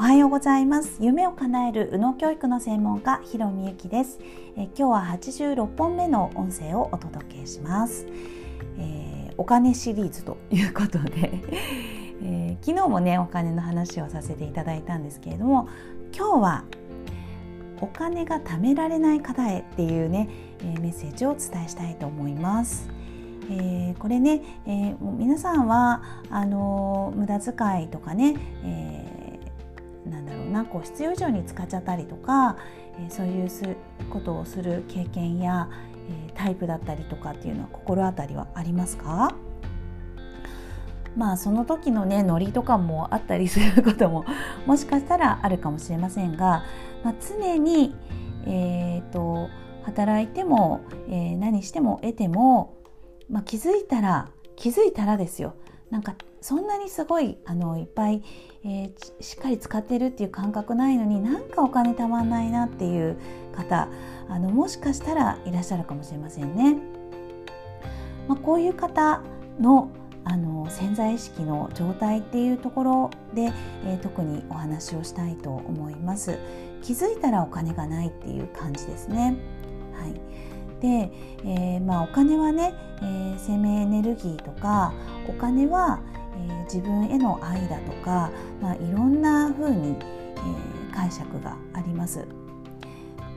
おはようございます。夢を叶える右脳教育の専門家ひろみゆきです。え今日は86本目の音声をお届けします、えー、お金シリーズということで、えー、昨日もねお金の話をさせていただいたんですけれども今日はお金が貯められない方へっていうね、えー、メッセージをお伝えしたいと思います。えー、これね、えー、皆さんはあの無駄遣いとかね、えー、なんだろうなこう必要以上に使っちゃったりとか、えー、そういうすことをする経験や、えー、タイプだったりとかっていうのは心当たりはありますか？まあその時のねノリとかもあったりすることももしかしたらあるかもしれませんが、まあ、常に、えーと、働いても、えー、何しても得てもまあ、気づいたら気づいたらですよ。なんかそんなにすごいあのいっぱい、えー、しっかり使ってるっていう感覚ないのになんかお金たまんないなっていう方あのもしかしたらいらっしゃるかもしれませんね。まあ、こういう方のあの潜在意識の状態っていうところで、えー、特にお話をしたいと思います。気づいたらお金がないっていう感じですね。はい。で、えー、まあ、お金はね、えー、生命エネルギーとかお金は、えー、自分への愛だとか、まあ、いろんな風に、え解釈があります。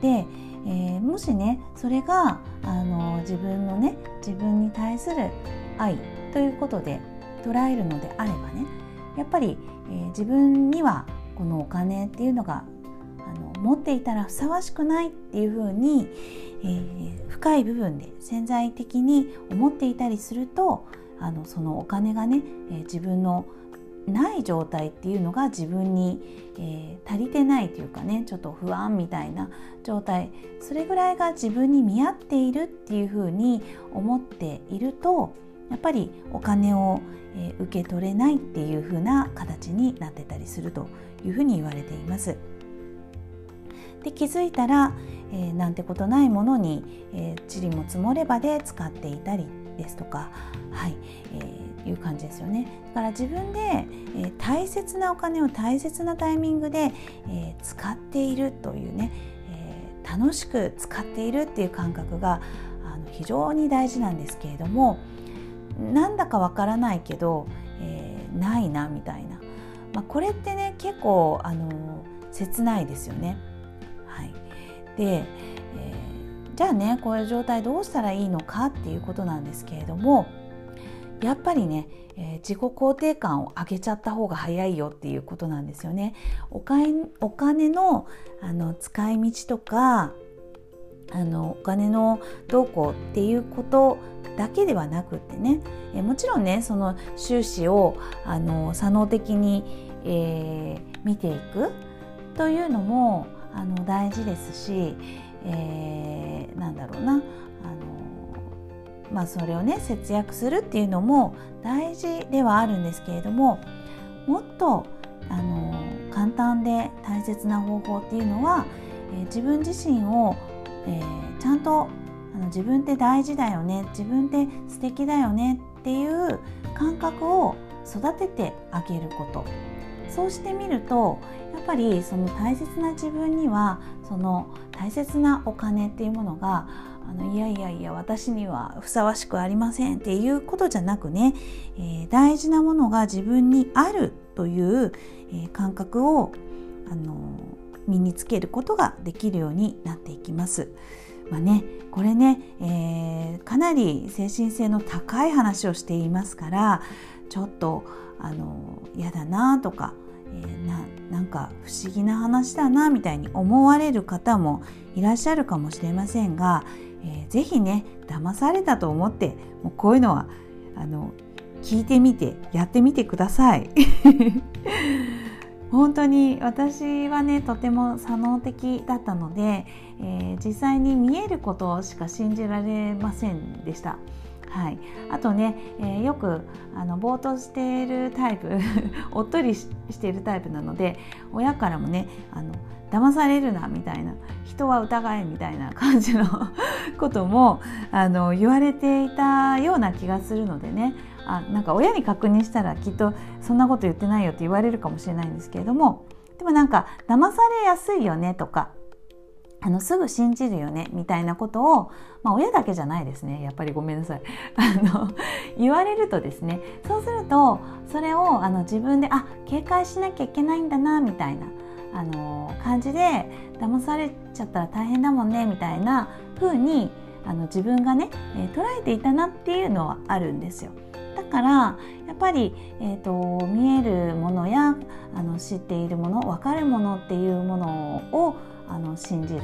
で、えもしねそれがあの自分のね自分に対する愛ということで捉えるのであればねやっぱり、え自分にはこのお金っていうのがあの持っていたらふさわしくないっていうふうに、えー、深い部分で潜在的に思っていたりするとあのそのお金がね、えー、自分のない状態っていうのが自分に、えー、足りてないというかねちょっと不安みたいな状態それぐらいが自分に見合っているっていうふうに思っているとやっぱりお金を、えー、受け取れないっていうふうな形になってたりするというふうに言われています。で気づいたら、えー、なんてことないものに、えー、塵も積もればで使っていたりですとか、はいえー、いう感じですよね。だから自分で、えー、大切なお金を大切なタイミングで、えー、使っているというね、えー、楽しく使っているっていう感覚があの非常に大事なんですけれどもなんだかわからないけど、えー、ないなみたいな、まあ、これってね結構あの切ないですよね。で、えー、じゃあねこういう状態どうしたらいいのかっていうことなんですけれどもやっぱりね、えー、自己肯定感を上げちゃった方が早いよっていうことなんですよね。お金お金のあの使い道とかあのお金のどうこうっていうことだけではなくってねえもちろんねその収支をあの作能的に、えー、見ていくというのもあの大事ですし、えー、なんだろうな。あの、まあ、それをね節約するっていうのも大事ではあるんですけれどももっとあの簡単で大切な方法っていうのは、えー、自分自身を、えー、ちゃんとあの自分って大事だよね自分って素敵だよねっていう感覚を育ててあげること。そうしてみるとやっぱりその大切な自分にはその大切なお金っていうものがあのいやいやいや私にはふさわしくありませんっていうことじゃなくね、えー、大事なものが自分にあるという、えー、感覚を、あの身につけることができるようになっていきます。まあね、これね、えー、かなり精神性の高い話をしていますからちょっとあの嫌だなとか、なんか不思議な話だなみたいに思われる方もいらっしゃるかもしれませんが、えー、ぜひね騙されたと思ってもうこういうのはあの聞いてみてやってみてください。本当に私はねとても左脳的だったので、えー、実際に見えることしか信じられませんでした。はい、あとね、えー、よくあのぼーっとしているタイプ おっとりしているタイプなので親からもねあの騙されるなみたいな人は疑えみたいな感じの こともあの言われていたような気がするのでね。あなんか親に確認したらきっとそんなこと言ってないよって言われるかもしれないんですけれども。でもなんか騙されやすいよねとかあのすぐ信じるよねみたいなことを、まあ、親だけじゃないですね。やっぱりごめんなさい。あの言われるとですね。そうするとそれをあの自分であ警戒しなきゃいけないんだなみたいなあの感じで騙されちゃったら大変だもんねみたいな風にあの自分がね、えー、捉えていたなっていうのはあるんですよ。だからやっぱり、えーと、見えるものやあの知っているもの分かるものっていうものをあの信じる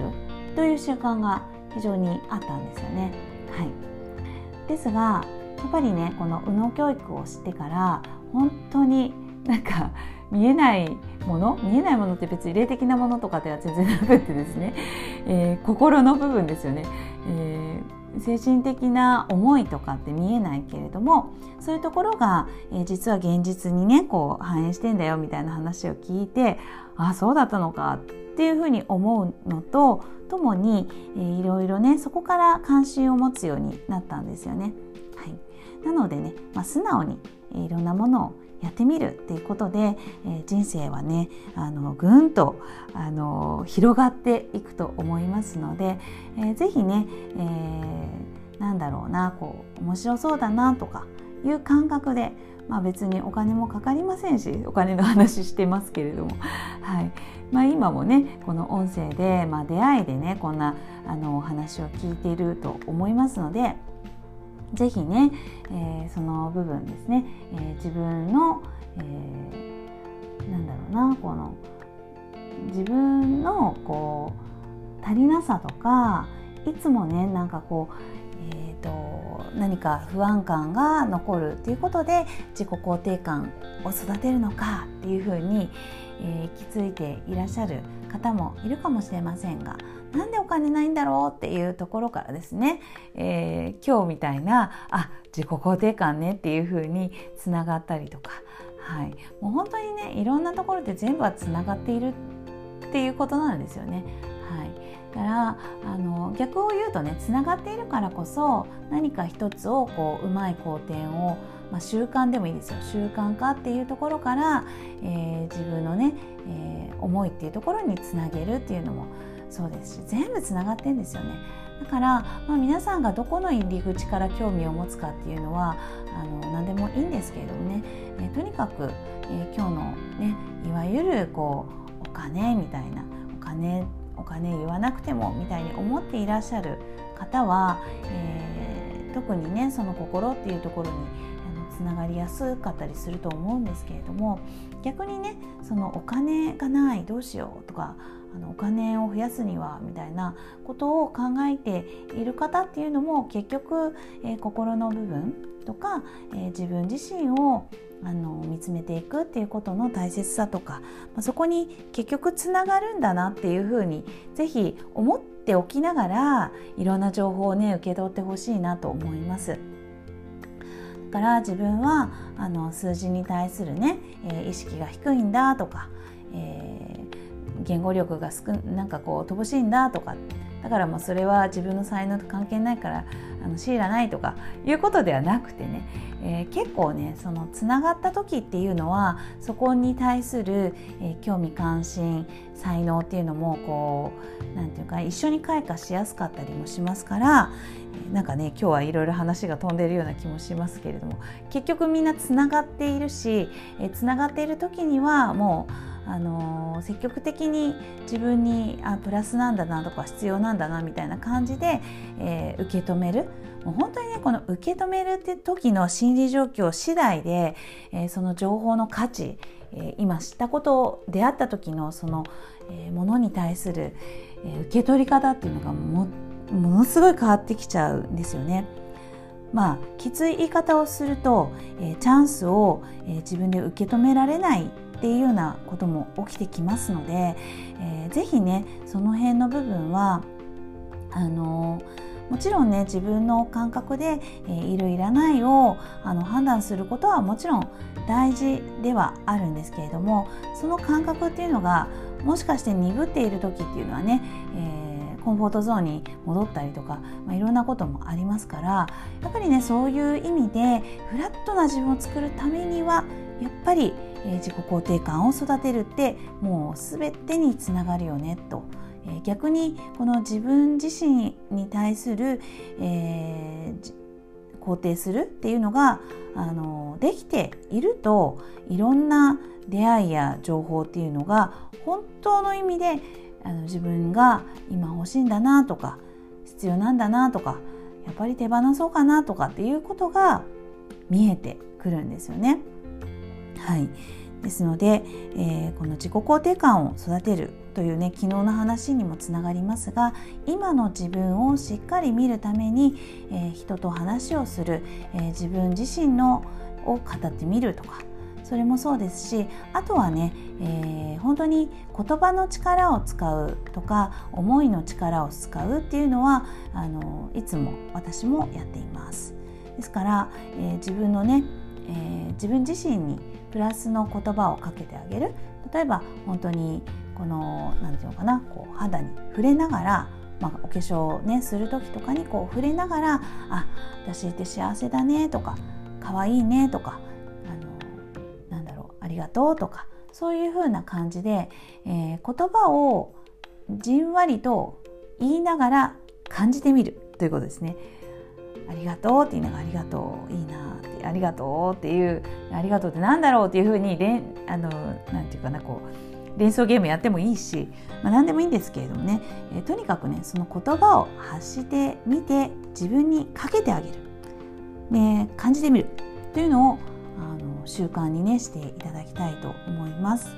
という習慣が非常にあったんですよね。はい、ですがやっぱりねこの右脳教育を知ってから本当になんか見えないもの見えないものって別に霊的なものとかでは全然なくてですね、えー、心の部分ですよね、えー、精神的な思いとかって見えないけれどもそういうところが、えー、実は現実にねこう反映してんだよみたいな話を聞いてあそうだったのかっていうふうに思うのとともに、えー、いろいろねそこから関心を持つようになったんですよね。はい、なのでね、まあ、素直にいろんなものをやってみるっていうことで、えー、人生はねあのぐんとあの広がっていくと思いますので、えー、ぜひね、えー、なんだろうなこう面白そうだなとかいう感覚で、まあ、別にお金もかかりませんしお金の話してますけれども、はいまあ、今もねこの音声で、まあ、出会いでねこんなあのお話を聞いていると思いますので。ぜひね、えー、その部分ですね、えー、自分の、えー、なんだろうなこの自分のこう足りなさとかいつもねなんかこう、何か不安感が残るっていうことで自己肯定感を育てるのかっていうふうに、えー、行き着いていらっしゃる方もいるかもしれませんがなんでお金ないんだろうっていうところからですね、えー、今日みたいなあ自己肯定感ねっていう風につながったりとか、はい、もう本当にねいろんなところで全部はつながっているっていうことなんですよね。からあの逆を言うとねつながっているからこそ何か一つをこううまい好転をまあ、習慣でもいいですよ。習慣化っていうところから、えー、自分のね、えー、思いっていうところにつなげるっていうのもそうですし全部つながってんですよね。だから、まあ、皆さんがどこの入り口から興味を持つかっていうのはあの何でもいいんですけれどもね、えー、とにかく、えー、今日のねいわゆるこうお金みたいなお金お金言わなくてもみたいに思っていらっしゃる方は、えー、特にねその心っていうところにつながりやすかったりすると思うんですけれども逆にねそのお金がないどうしようとかあのお金を増やすにはみたいなことを考えている方っていうのも結局、えー、心の部分とか、えー、自分自身をあの見つめていくっていうことの大切さとか、まあ、そこに結局つながるんだなっていうふうにぜひ思っておきながらいろんな情報をね受け取ってほしいなと思います。だから自分はあの数字に対するね、えー、意識が低いんだとか、えー言語力が少なんかこう乏しいんだとかだからもうそれは自分の才能と関係ないからあの強いらないとかいうことではなくてね、えー、結構ねそのつながった時っていうのはそこに対する、えー、興味関心才能っていうのもこう何て言うか一緒に開花しやすかったりもしますからなんかね今日はいろいろ話が飛んでるような気もしますけれども結局みんなつながっているしつながっている時にはもうあの積極的に自分にあプラスなんだなとか必要なんだなみたいな感じで、えー、受け止めるもう本当にねこの受け止めるって時の心理状況次第で、えー、その情報の価値、えー、今知ったこと出会った時のその、え、ものに対する、え受け取り方っていうのがもものすごい変わってきちゃうんですよね。まあ、きつい言い方をすると、えチャンスを、え自分で受け止められないっていうようなことも起きてきますので、えー、ぜひねその辺の部分はあのもちろんね自分の感覚で、えー、いるいらないをあの判断することはもちろん大事ではあるんですけれどもその感覚っていうのがもしかして鈍っている時っていうのはね、えー、コンフォートゾーンに戻ったりとか、まあ、いろんなこともありますからやっぱりねそういう意味でフラットな自分を作るためにはやっぱり、え、自己肯定感を育てるってもう全てにつながるよねと。え逆にこの自分自身に対する、えー、肯定するっていうのがあのできているといろんな出会いや情報っていうのが本当の意味であの自分が今欲しいんだなとか必要なんだなとかやっぱり手放そうかなとかっていうことが見えてくるんですよね。はい、ですので、えー、この自己肯定感を育てるというね昨日の話にもつながりますが今の自分をしっかり見るために、えー、人と話をする、えー、自分自身のを語ってみるとかそれもそうですしあとはね、えー、本当に言葉の力を使うとか思いの力を使うっていうのはあのいつも私もやっています。ですから、えー、自分のね、えー、自分自身にプラスの言葉をかけてあげる例えば本当にこの何て言うのかなこう肌に触れながら、まあ、お化粧をねする時とかにこう触れながら「あ私って幸せだね」とか「可愛いね」とか「あのなんだろうありがとう」とかそういう風な感じで、えー、言葉をじんわりと言いながら感じてみるということですね。ありがとうって言いながらありがとういいなってありがとうっていうありがとうってなんだろうっていうふうにあのなんていうかなこう連想ゲームやってもいいし、まあ、何でもいいんですけれどもね、えー、とにかくねその言葉を発してみて自分にかけてあげる、ね、感じてみるというのをあの習慣にねしていただきたいと思います。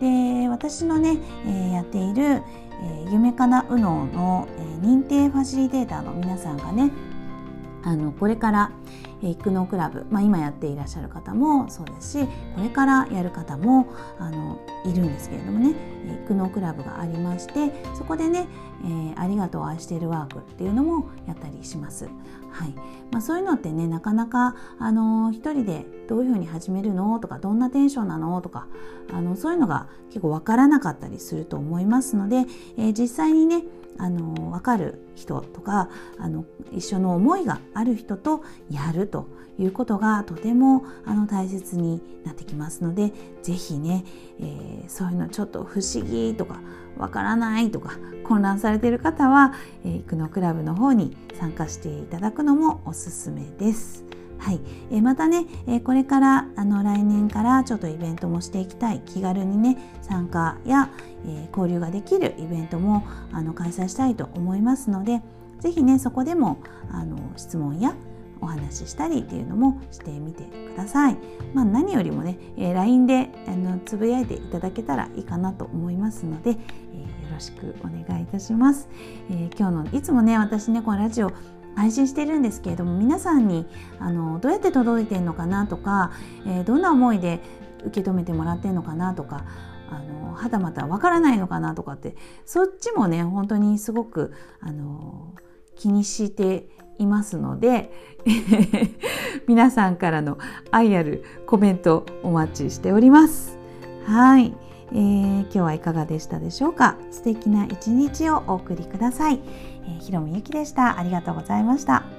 で私のね、えー、やっている、えー、夢かなうのの、えー、認定ファシリテーターの皆さんがねあのこれから育農クラブ、まあ、今やっていらっしゃる方もそうですしこれからやる方もあのいるんですけれどもね育農クラブがありましてそこでね、えー、ありがとう愛しているワークっていうのもやったりします。はいまあ、そういうのってねなかなかあの一人でどういうふうに始めるのとかどんなテンションなのとかあのそういうのが結構わからなかったりすると思いますので、えー、実際にねあの分かる人とかあの一緒の思いがある人とやるということがとてもあの大切になってきますので是非ね、えー、そういうのちょっと不思議とかわからないとか混乱されている方は、えー、育のクラブの方に参加していただくのもおすすめです。はい、えまたね、えこれからあの来年からちょっとイベントもしていきたい気軽にね参加や、え交流ができるイベントもあの開催したいと思いますので是非ねそこでもあの質問やお話ししたりっていうのもしてみてください。まあ、何よりもね、え LINE であのつぶやいていただけたらいいかなと思いますので、え、よろしくお願いいたします。え、今日のいつもね私ねこのラジオ配信してるんですけれども皆さんにあのどうやって届いてるのかなとか、えー、どんな思いで受け止めてもらってるのかなとかあのはたまたわからないのかなとかってそっちもね本当にすごくあの気にしていますので 皆さんからの愛あるコメントお待ちしております。はい、えー、今日はいかがでしたでしょうか？素敵な一日をお送りください。えー、ひろみゆきでした。ありがとうございました。